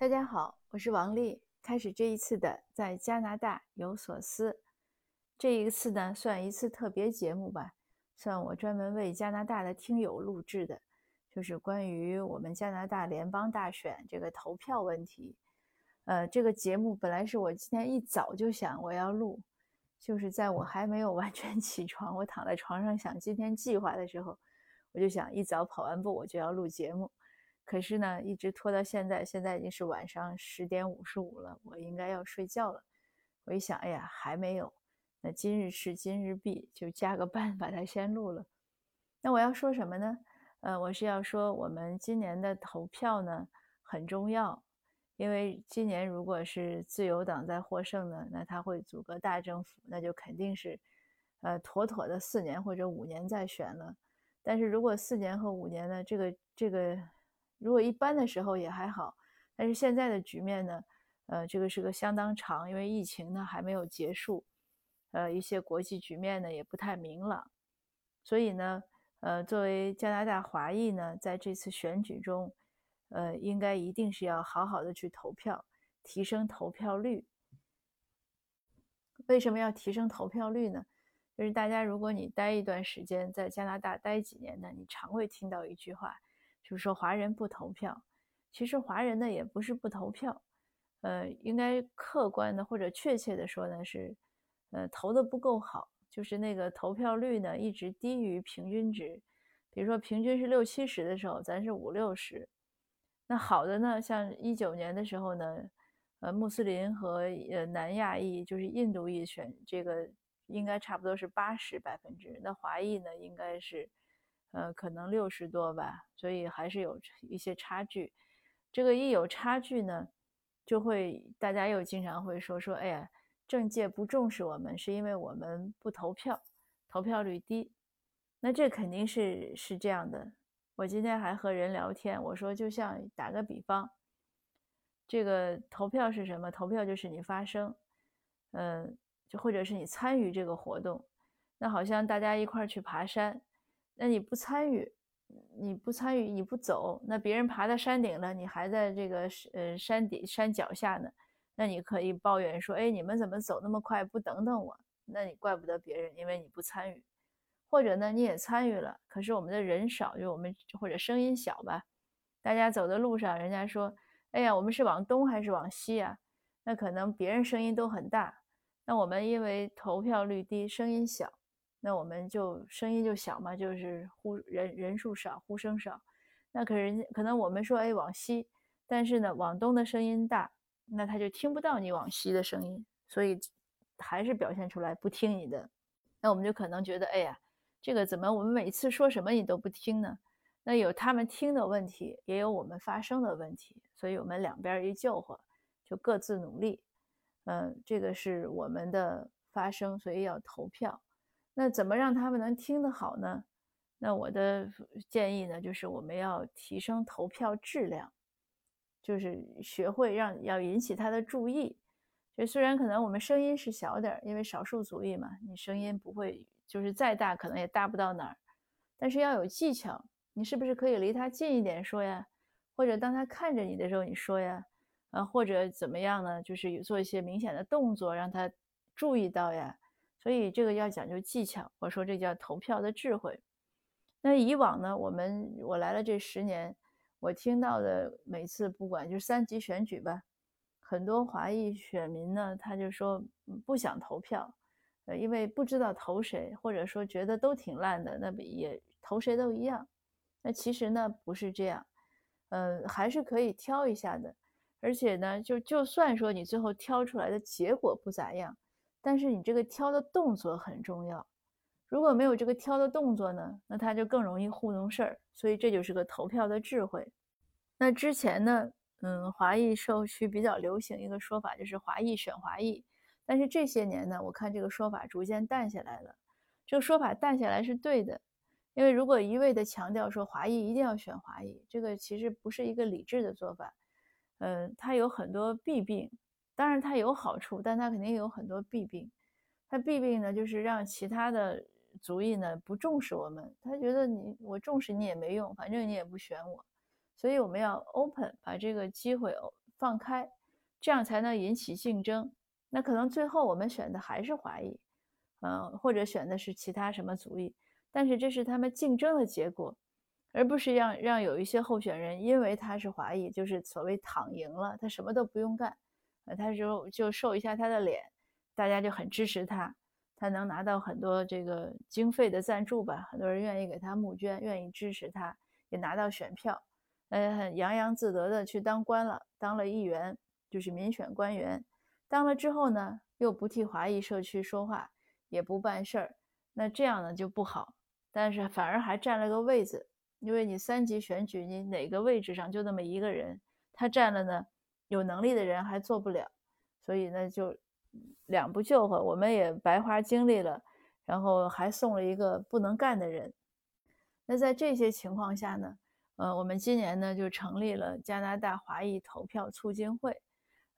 大家好，我是王丽。开始这一次的在加拿大有所思，这一次呢算一次特别节目吧，算我专门为加拿大的听友录制的，就是关于我们加拿大联邦大选这个投票问题。呃，这个节目本来是我今天一早就想我要录，就是在我还没有完全 起床，我躺在床上想今天计划的时候，我就想一早跑完步我就要录节目。可是呢，一直拖到现在，现在已经是晚上十点五十五了，我应该要睡觉了。我一想，哎呀，还没有，那今日事今日毕，就加个班把它先录了。那我要说什么呢？呃，我是要说我们今年的投票呢很重要，因为今年如果是自由党在获胜呢，那他会组个大政府，那就肯定是，呃，妥妥的四年或者五年再选了。但是如果四年和五年呢，这个这个。如果一般的时候也还好，但是现在的局面呢，呃，这个是个相当长，因为疫情呢还没有结束，呃，一些国际局面呢也不太明朗，所以呢，呃，作为加拿大华裔呢，在这次选举中，呃，应该一定是要好好的去投票，提升投票率。为什么要提升投票率呢？就是大家如果你待一段时间，在加拿大待几年呢，你常会听到一句话。就是说华人不投票，其实华人呢也不是不投票，呃，应该客观的或者确切的说呢是，呃，投的不够好，就是那个投票率呢一直低于平均值，比如说平均是六七十的时候，咱是五六十，那好的呢，像一九年的时候呢，呃，穆斯林和呃南亚裔就是印度裔选这个应该差不多是八十百分之，那华裔呢应该是。呃，可能六十多吧，所以还是有一些差距。这个一有差距呢，就会大家又经常会说说，哎呀，政界不重视我们，是因为我们不投票，投票率低。那这肯定是是这样的。我今天还和人聊天，我说就像打个比方，这个投票是什么？投票就是你发声，嗯，就或者是你参与这个活动。那好像大家一块儿去爬山。那你不参与，你不参与，你不走，那别人爬到山顶了，你还在这个呃山底山脚下呢，那你可以抱怨说，哎，你们怎么走那么快，不等等我？那你怪不得别人，因为你不参与，或者呢，你也参与了，可是我们的人少，就我们或者声音小吧，大家走的路上，人家说，哎呀，我们是往东还是往西啊？那可能别人声音都很大，那我们因为投票率低，声音小。那我们就声音就小嘛，就是呼人人数少，呼声少。那可人家可能我们说哎往西，但是呢往东的声音大，那他就听不到你往西的声音，所以还是表现出来不听你的。那我们就可能觉得哎呀，这个怎么我们每次说什么你都不听呢？那有他们听的问题，也有我们发声的问题，所以我们两边一救火，就各自努力。嗯，这个是我们的发声，所以要投票。那怎么让他们能听得好呢？那我的建议呢，就是我们要提升投票质量，就是学会让要引起他的注意。就虽然可能我们声音是小点儿，因为少数族裔嘛，你声音不会就是再大，可能也大不到哪儿。但是要有技巧，你是不是可以离他近一点说呀？或者当他看着你的时候你说呀？啊，或者怎么样呢？就是做一些明显的动作，让他注意到呀。所以这个要讲究技巧，我说这叫投票的智慧。那以往呢，我们我来了这十年，我听到的每次不管就是三级选举吧，很多华裔选民呢，他就说不想投票，呃，因为不知道投谁，或者说觉得都挺烂的，那也投谁都一样。那其实呢不是这样，呃，还是可以挑一下的。而且呢，就就算说你最后挑出来的结果不咋样。但是你这个挑的动作很重要，如果没有这个挑的动作呢，那他就更容易糊弄事儿。所以这就是个投票的智慧。那之前呢，嗯，华裔社区比较流行一个说法，就是华裔选华裔。但是这些年呢，我看这个说法逐渐淡下来了。这个说法淡下来是对的，因为如果一味的强调说华裔一定要选华裔，这个其实不是一个理智的做法。嗯，它有很多弊病。当然它有好处，但它肯定有很多弊病。它弊病呢，就是让其他的族裔呢不重视我们。他觉得你我重视你也没用，反正你也不选我。所以我们要 open，把这个机会放开，这样才能引起竞争。那可能最后我们选的还是华裔，嗯，或者选的是其他什么族裔，但是这是他们竞争的结果，而不是让让有一些候选人因为他是华裔，就是所谓躺赢了，他什么都不用干，呃，他就就瘦一下他的脸，大家就很支持他，他能拿到很多这个经费的赞助吧，很多人愿意给他募捐，愿意支持他，也拿到选票，呃，很洋洋自得的去当官了，当了议员，就是民选官员。当了之后呢，又不替华裔社区说话，也不办事儿，那这样呢就不好。但是反而还占了个位子，因为你三级选举，你哪个位置上就那么一个人，他占了呢，有能力的人还做不了，所以呢就两不救活，我们也白花精力了，然后还送了一个不能干的人。那在这些情况下呢，呃，我们今年呢就成立了加拿大华裔投票促进会。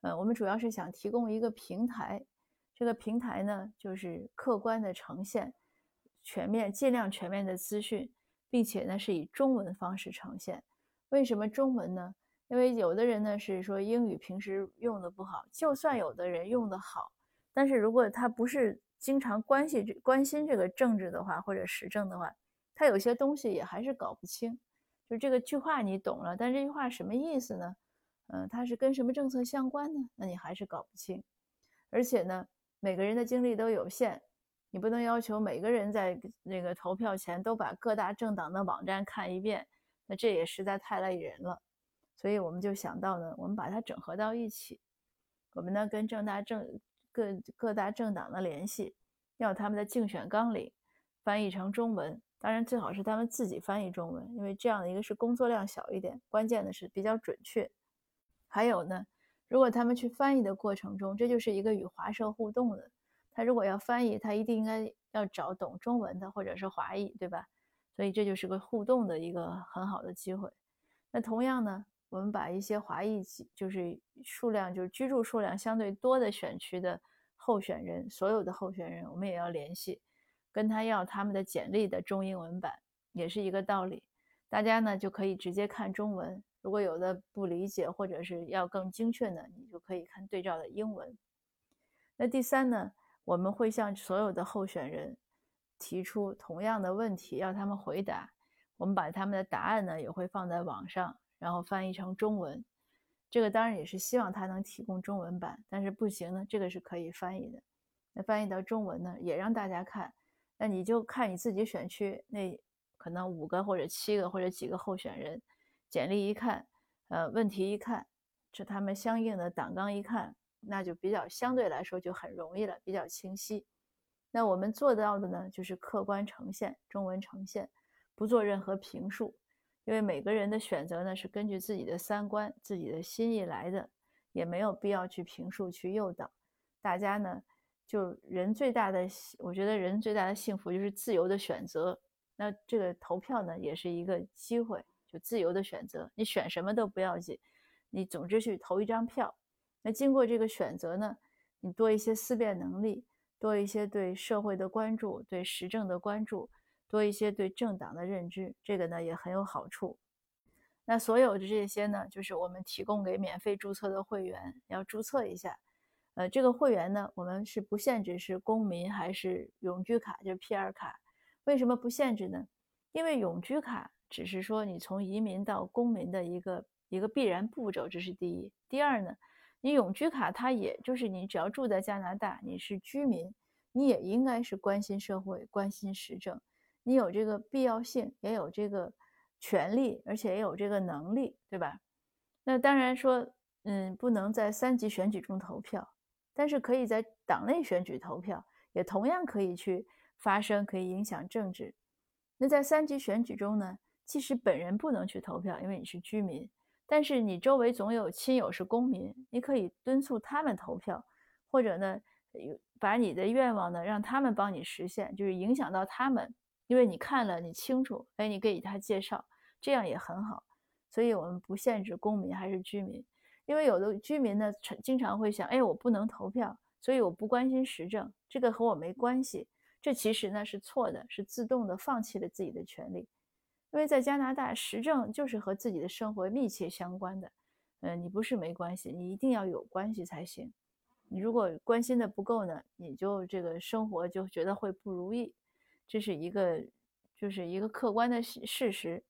呃，我们主要是想提供一个平台，这个平台呢，就是客观的呈现全面、尽量全面的资讯，并且呢是以中文方式呈现。为什么中文呢？因为有的人呢是说英语平时用的不好，就算有的人用的好，但是如果他不是经常关系关心这个政治的话，或者时政的话，他有些东西也还是搞不清。就这个句话你懂了，但这句话什么意思呢？嗯，它是跟什么政策相关呢？那你还是搞不清。而且呢，每个人的精力都有限，你不能要求每个人在那个投票前都把各大政党的网站看一遍，那这也实在太累人了。所以我们就想到呢，我们把它整合到一起。我们呢跟正大政各各大政党的联系，要他们的竞选纲领翻译成中文，当然最好是他们自己翻译中文，因为这样的一个是工作量小一点，关键的是比较准确。还有呢，如果他们去翻译的过程中，这就是一个与华社互动的。他如果要翻译，他一定应该要找懂中文的或者是华裔，对吧？所以这就是个互动的一个很好的机会。那同样呢，我们把一些华裔就是数量就是居住数量相对多的选区的候选人，所有的候选人，我们也要联系，跟他要他们的简历的中英文版，也是一个道理。大家呢就可以直接看中文。如果有的不理解，或者是要更精确的，你就可以看对照的英文。那第三呢，我们会向所有的候选人提出同样的问题，要他们回答。我们把他们的答案呢也会放在网上，然后翻译成中文。这个当然也是希望他能提供中文版，但是不行呢，这个是可以翻译的。那翻译到中文呢，也让大家看。那你就看你自己选区那可能五个或者七个或者几个候选人。简历一看，呃，问题一看，这他们相应的党纲一看，那就比较相对来说就很容易了，比较清晰。那我们做到的呢，就是客观呈现，中文呈现，不做任何评述，因为每个人的选择呢是根据自己的三观、自己的心意来的，也没有必要去评述、去诱导。大家呢，就人最大的，我觉得人最大的幸福就是自由的选择。那这个投票呢，也是一个机会。就自由的选择，你选什么都不要紧，你总之去投一张票。那经过这个选择呢，你多一些思辨能力，多一些对社会的关注，对时政的关注，多一些对政党的认知，这个呢也很有好处。那所有的这些呢，就是我们提供给免费注册的会员要注册一下。呃，这个会员呢，我们是不限制是公民还是永居卡，就是 PR 卡。为什么不限制呢？因为永居卡。只是说你从移民到公民的一个一个必然步骤，这是第一。第二呢，你永居卡它也就是你只要住在加拿大，你是居民，你也应该是关心社会、关心时政，你有这个必要性，也有这个权利，而且也有这个能力，对吧？那当然说，嗯，不能在三级选举中投票，但是可以在党内选举投票，也同样可以去发声，可以影响政治。那在三级选举中呢？即使本人不能去投票，因为你是居民，但是你周围总有亲友是公民，你可以敦促他们投票，或者呢，把你的愿望呢让他们帮你实现，就是影响到他们，因为你看了你清楚，哎，你给他介绍，这样也很好。所以我们不限制公民还是居民，因为有的居民呢，经常会想，哎，我不能投票，所以我不关心时政，这个和我没关系。这其实呢是错的，是自动的放弃了自己的权利。因为在加拿大，时政就是和自己的生活密切相关的，嗯，你不是没关系，你一定要有关系才行。你如果关心的不够呢，你就这个生活就觉得会不如意，这是一个就是一个客观的事实。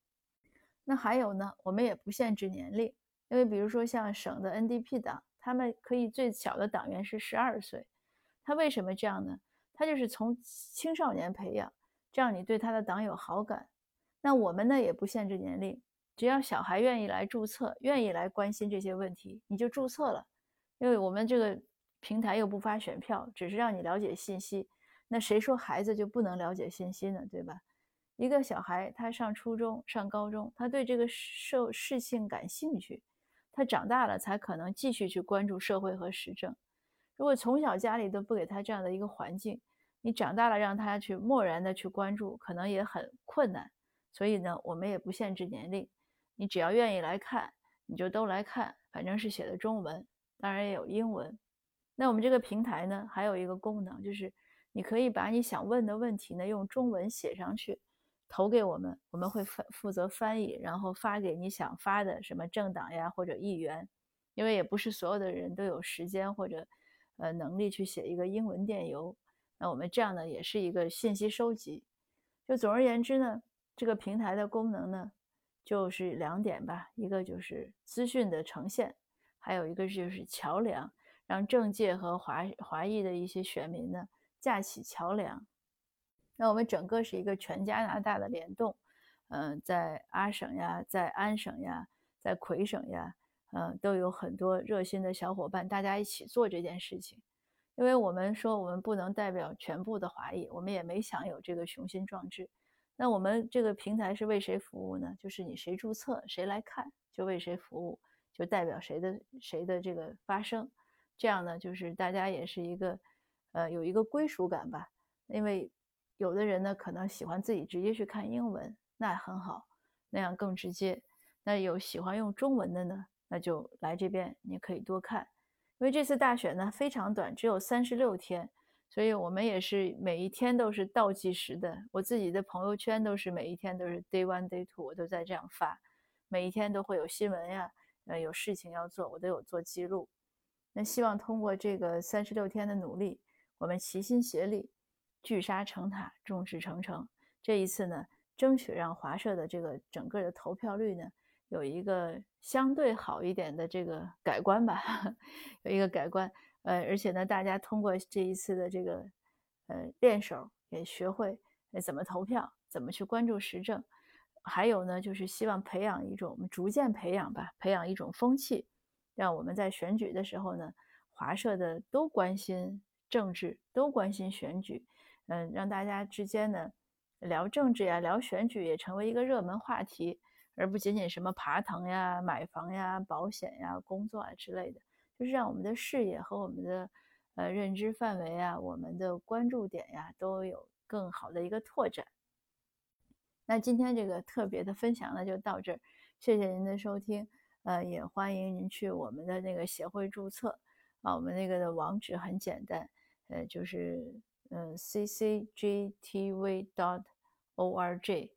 那还有呢，我们也不限制年龄，因为比如说像省的 NDP 党，他们可以最小的党员是十二岁，他为什么这样呢？他就是从青少年培养，这样你对他的党有好感。那我们呢也不限制年龄，只要小孩愿意来注册，愿意来关心这些问题，你就注册了，因为我们这个。平台又不发选票，只是让你了解信息。那谁说孩子就不能了解信息呢？对吧？一个小孩他上初中、上高中，他对这个社事情感兴趣，他长大了才可能继续去关注社会和时政。如果从小家里都不给他这样的一个环境，你长大了让他去漠然的去关注，可能也很困难。所以呢，我们也不限制年龄，你只要愿意来看，你就都来看，反正是写的中文，当然也有英文。那我们这个平台呢，还有一个功能，就是你可以把你想问的问题呢用中文写上去，投给我们，我们会翻负责翻译，然后发给你想发的什么政党呀或者议员，因为也不是所有的人都有时间或者呃能力去写一个英文电邮。那我们这样呢也是一个信息收集。就总而言之呢，这个平台的功能呢就是两点吧，一个就是资讯的呈现，还有一个就是桥梁。让政界和华华裔的一些选民呢架起桥梁。那我们整个是一个全加拿大的联动，嗯，在阿省呀，在安省呀，在魁省呀，嗯，都有很多热心的小伙伴，大家一起做这件事情。因为我们说我们不能代表全部的华裔，我们也没想有这个雄心壮志。那我们这个平台是为谁服务呢？就是你谁注册，谁来看，就为谁服务，就代表谁的谁的这个发声。这样呢，就是大家也是一个，呃，有一个归属感吧。因为有的人呢，可能喜欢自己直接去看英文，那很好，那样更直接。那有喜欢用中文的呢，那就来这边，你可以多看。因为这次大选呢非常短，只有三十六天，所以我们也是每一天都是倒计时的。我自己的朋友圈都是每一天都是 day one day two，我都在这样发，每一天都会有新闻呀，呃，有事情要做，我都有做记录。那希望通过这个三十六天的努力，我们齐心协力，聚沙成塔，众志成城。这一次呢，争取让华社的这个整个的投票率呢，有一个相对好一点的这个改观吧，有一个改观。呃，而且呢，大家通过这一次的这个呃练手，也学会怎么投票，怎么去关注时政。还有呢，就是希望培养一种，我们逐渐培养吧，培养一种风气。让我们在选举的时候呢，华社的都关心政治，都关心选举，嗯，让大家之间呢聊政治呀、聊选举也成为一个热门话题，而不仅仅什么爬藤呀、买房呀、保险呀、工作啊之类的，就是让我们的视野和我们的呃认知范围啊、我们的关注点呀都有更好的一个拓展。那今天这个特别的分享呢就到这儿，谢谢您的收听。呃，也欢迎您去我们的那个协会注册啊，我们那个的网址很简单，呃，就是嗯，ccgtv dot org，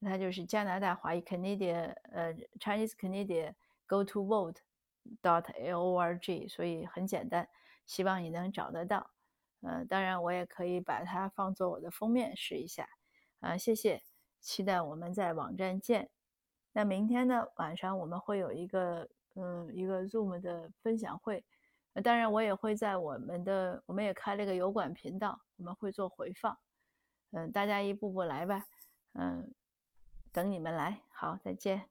它就是加拿大华裔 Canadian 呃 Chinese Canadian go to vote dot org，所以很简单，希望你能找得到。呃，当然我也可以把它放作我的封面试一下啊，谢谢，期待我们在网站见。那明天呢晚上我们会有一个嗯一个 Zoom 的分享会，当然我也会在我们的我们也开了一个油管频道，我们会做回放，嗯大家一步步来吧，嗯等你们来，好再见。